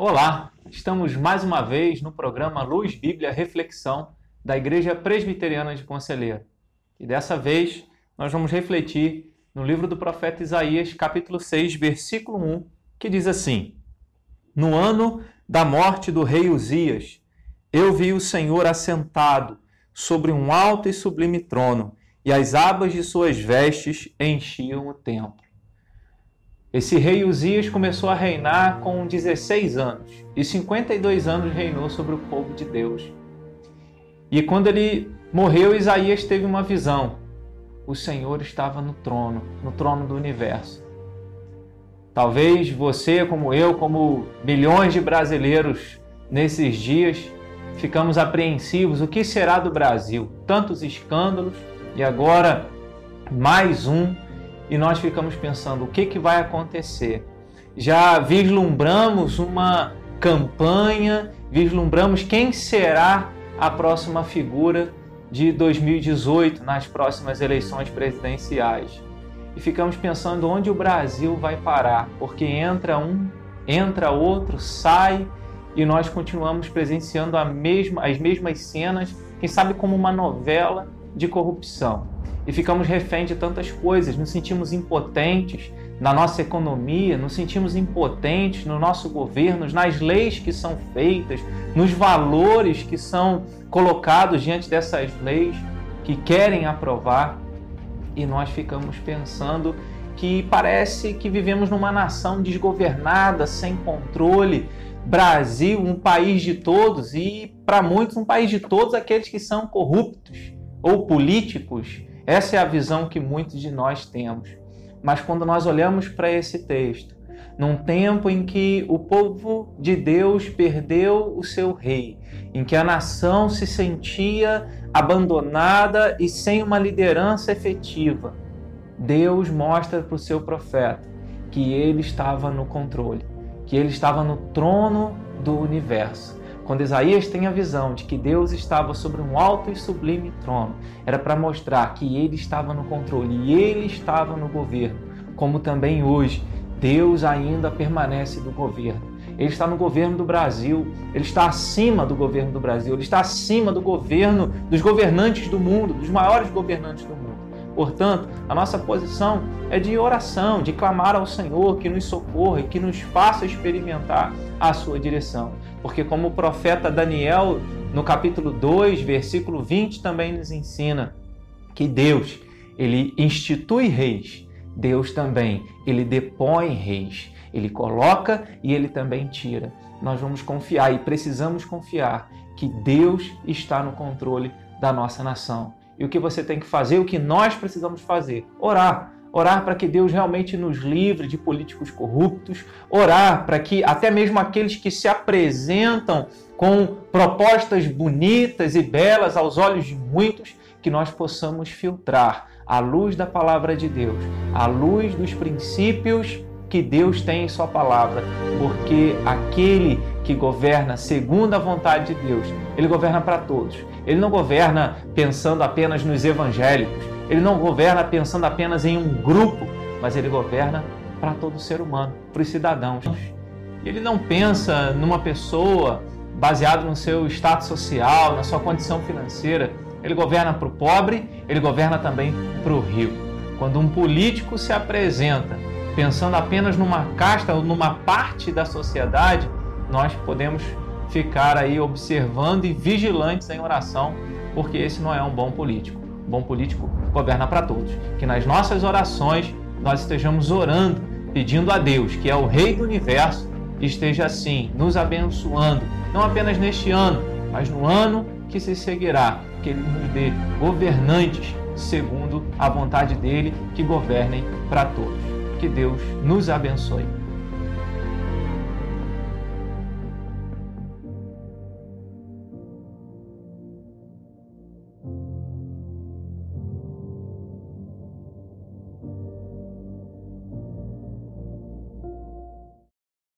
Olá, estamos mais uma vez no programa Luz Bíblia Reflexão da Igreja Presbiteriana de Conselheiro. E dessa vez nós vamos refletir no livro do profeta Isaías, capítulo 6, versículo 1, que diz assim: No ano da morte do rei Uzias, eu vi o Senhor assentado sobre um alto e sublime trono, e as abas de suas vestes enchiam o templo. Esse rei Uzias começou a reinar com 16 anos e 52 anos reinou sobre o povo de Deus. E quando ele morreu, Isaías teve uma visão. O Senhor estava no trono, no trono do universo. Talvez você, como eu, como milhões de brasileiros nesses dias, ficamos apreensivos. O que será do Brasil? Tantos escândalos e agora mais um e nós ficamos pensando o que, que vai acontecer. Já vislumbramos uma campanha, vislumbramos quem será a próxima figura de 2018 nas próximas eleições presidenciais. E ficamos pensando onde o Brasil vai parar, porque entra um, entra outro, sai e nós continuamos presenciando mesma, as mesmas cenas, quem sabe como uma novela de corrupção e ficamos reféns de tantas coisas, nos sentimos impotentes na nossa economia, nos sentimos impotentes no nosso governo, nas leis que são feitas, nos valores que são colocados diante dessas leis que querem aprovar, e nós ficamos pensando que parece que vivemos numa nação desgovernada, sem controle. Brasil, um país de todos e para muitos um país de todos aqueles que são corruptos ou políticos essa é a visão que muitos de nós temos. Mas quando nós olhamos para esse texto, num tempo em que o povo de Deus perdeu o seu rei, em que a nação se sentia abandonada e sem uma liderança efetiva, Deus mostra para o seu profeta que ele estava no controle, que ele estava no trono do universo quando Isaías tem a visão de que Deus estava sobre um alto e sublime trono, era para mostrar que ele estava no controle e ele estava no governo, como também hoje Deus ainda permanece no governo. Ele está no governo do Brasil, ele está acima do governo do Brasil, ele está acima do governo dos governantes do mundo, dos maiores governantes do mundo. Portanto, a nossa posição é de oração, de clamar ao Senhor que nos socorra e que nos faça experimentar a sua direção. Porque, como o profeta Daniel, no capítulo 2, versículo 20, também nos ensina que Deus, ele institui reis, Deus também, ele depõe reis, ele coloca e ele também tira. Nós vamos confiar e precisamos confiar que Deus está no controle da nossa nação e o que você tem que fazer, o que nós precisamos fazer? Orar. Orar para que Deus realmente nos livre de políticos corruptos, orar para que até mesmo aqueles que se apresentam com propostas bonitas e belas aos olhos de muitos, que nós possamos filtrar a luz da palavra de Deus, a luz dos princípios que Deus tem em Sua palavra, porque aquele que governa segundo a vontade de Deus, ele governa para todos. Ele não governa pensando apenas nos evangélicos, ele não governa pensando apenas em um grupo, mas ele governa para todo ser humano, para os cidadãos. Ele não pensa numa pessoa baseado no seu status social, na sua condição financeira. Ele governa para o pobre, ele governa também para o rico. Quando um político se apresenta pensando apenas numa casta ou numa parte da sociedade, nós podemos ficar aí observando e vigilantes em oração, porque esse não é um bom político. Um bom político governa para todos. Que nas nossas orações nós estejamos orando, pedindo a Deus, que é o Rei do universo, esteja assim nos abençoando, não apenas neste ano, mas no ano que se seguirá, que Ele nos dê governantes segundo a vontade dele, que governem para todos. Que Deus nos abençoe.